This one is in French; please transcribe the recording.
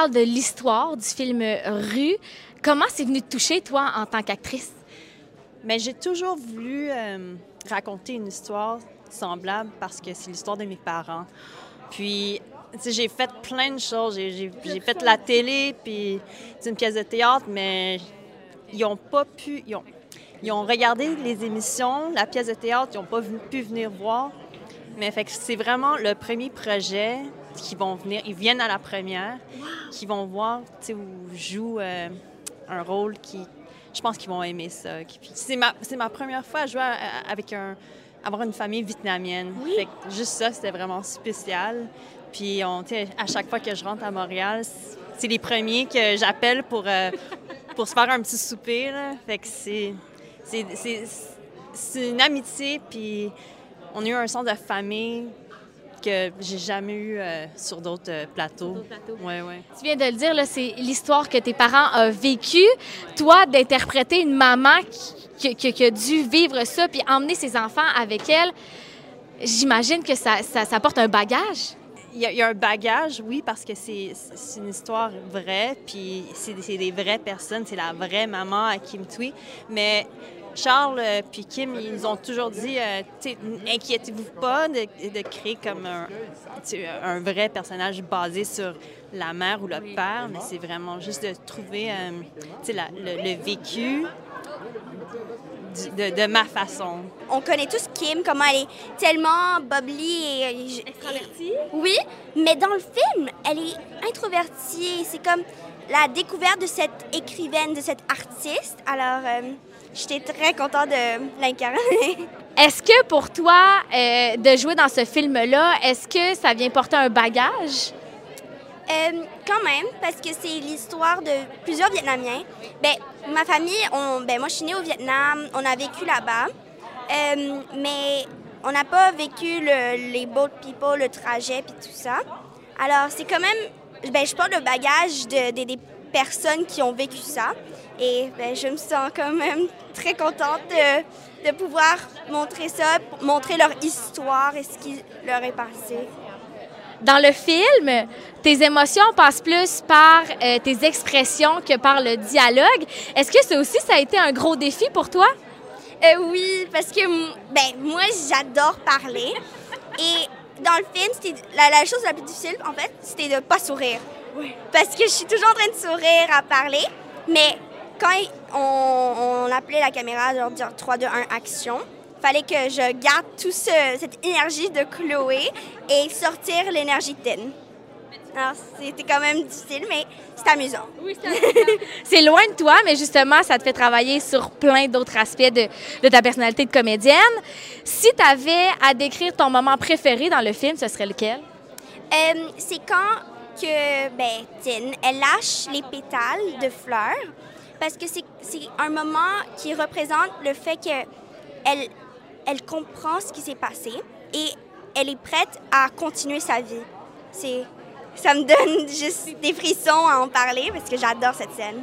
parle de l'histoire du film Rue. Comment c'est venu te toucher, toi, en tant qu'actrice? Mais j'ai toujours voulu euh, raconter une histoire semblable parce que c'est l'histoire de mes parents. Puis, j'ai fait plein de choses. J'ai fait la télé, puis une pièce de théâtre, mais ils n'ont pas pu. Ils ont, ils ont, regardé les émissions, la pièce de théâtre, ils n'ont pas pu venir voir. Mais fait c'est vraiment le premier projet qui vont venir. Ils viennent à la première, qui vont voir où joue euh, un rôle qui. Je pense qu'ils vont aimer ça. C'est ma, ma première fois à jouer avec un, avoir une famille vietnamienne. Fait juste ça, c'était vraiment spécial. Puis on, à chaque fois que je rentre à Montréal, c'est les premiers que j'appelle pour, euh, pour se faire un petit souper. Fait que c'est, c'est, une amitié, puis on a eu un sens de famille que j'ai jamais eu euh, sur d'autres euh, plateaux. Ouais, ouais. Tu viens de le dire, c'est l'histoire que tes parents ont vécue. Toi, d'interpréter une maman qui, qui, a dû vivre ça puis emmener ses enfants avec elle, j'imagine que ça, ça, ça, apporte un bagage. Il y, a, un bagage, oui, parce que c'est une histoire vraie, puis c'est des vraies personnes, c'est la vraie maman à Kim Thuy. Mais Charles et euh, Kim, ils ont toujours dit, euh, inquiétez-vous pas de, créer comme un, un, vrai personnage basé sur la mère ou le père, mais c'est vraiment juste de trouver euh, le, vécu de, ma façon. On connaît tous Kim, comment elle est tellement bubbly et... Extravertie? Oui, mais dans le film, elle est introvertie. C'est comme la découverte de cette écrivaine, de cette artiste. Alors, J'étais très contente de l'incarner. Est-ce que pour toi, euh, de jouer dans ce film-là, est-ce que ça vient porter un bagage? Euh, quand même, parce que c'est l'histoire de plusieurs Vietnamiens. Ben, ma famille, ben, moi je suis née au Vietnam, on a vécu là-bas, euh, mais on n'a pas vécu le, les boat people, le trajet puis tout ça. Alors c'est quand même, ben, je porte le bagage de, des personnes qui ont vécu ça. Et ben, je me sens quand même très contente de, pouvoir montrer ça, montrer leur histoire et ce qui leur est passé. Dans le film, tes émotions passent plus par euh, tes expressions que par le dialogue. Est-ce que ça aussi, ça a été un gros défi pour toi? Euh, oui, parce que ben, moi, j'adore parler. Et dans le film, c'était la, la, chose la plus difficile, en fait, c'était de ne pas sourire. Parce que je suis toujours en train de sourire à parler, mais quand on, appelait la caméra, genre dire 3, 2, 1, action, fallait que je garde toute cette énergie de Chloé et sortir l'énergie de Tin. Alors, c'était quand même difficile, mais c'est amusant. Oui, c'est loin de toi, mais justement, ça te fait travailler sur plein d'autres aspects de, de, ta personnalité de comédienne. Si tu avais à décrire ton moment préféré dans le film, ce serait lequel? Euh, c'est quand que, ben, Tin, elle lâche les pétales de fleurs parce que c'est un moment qui représente le fait qu'elle elle comprend ce qui s'est passé et elle est prête à continuer sa vie. C'est, ça me donne juste des frissons à en parler parce que j'adore cette scène.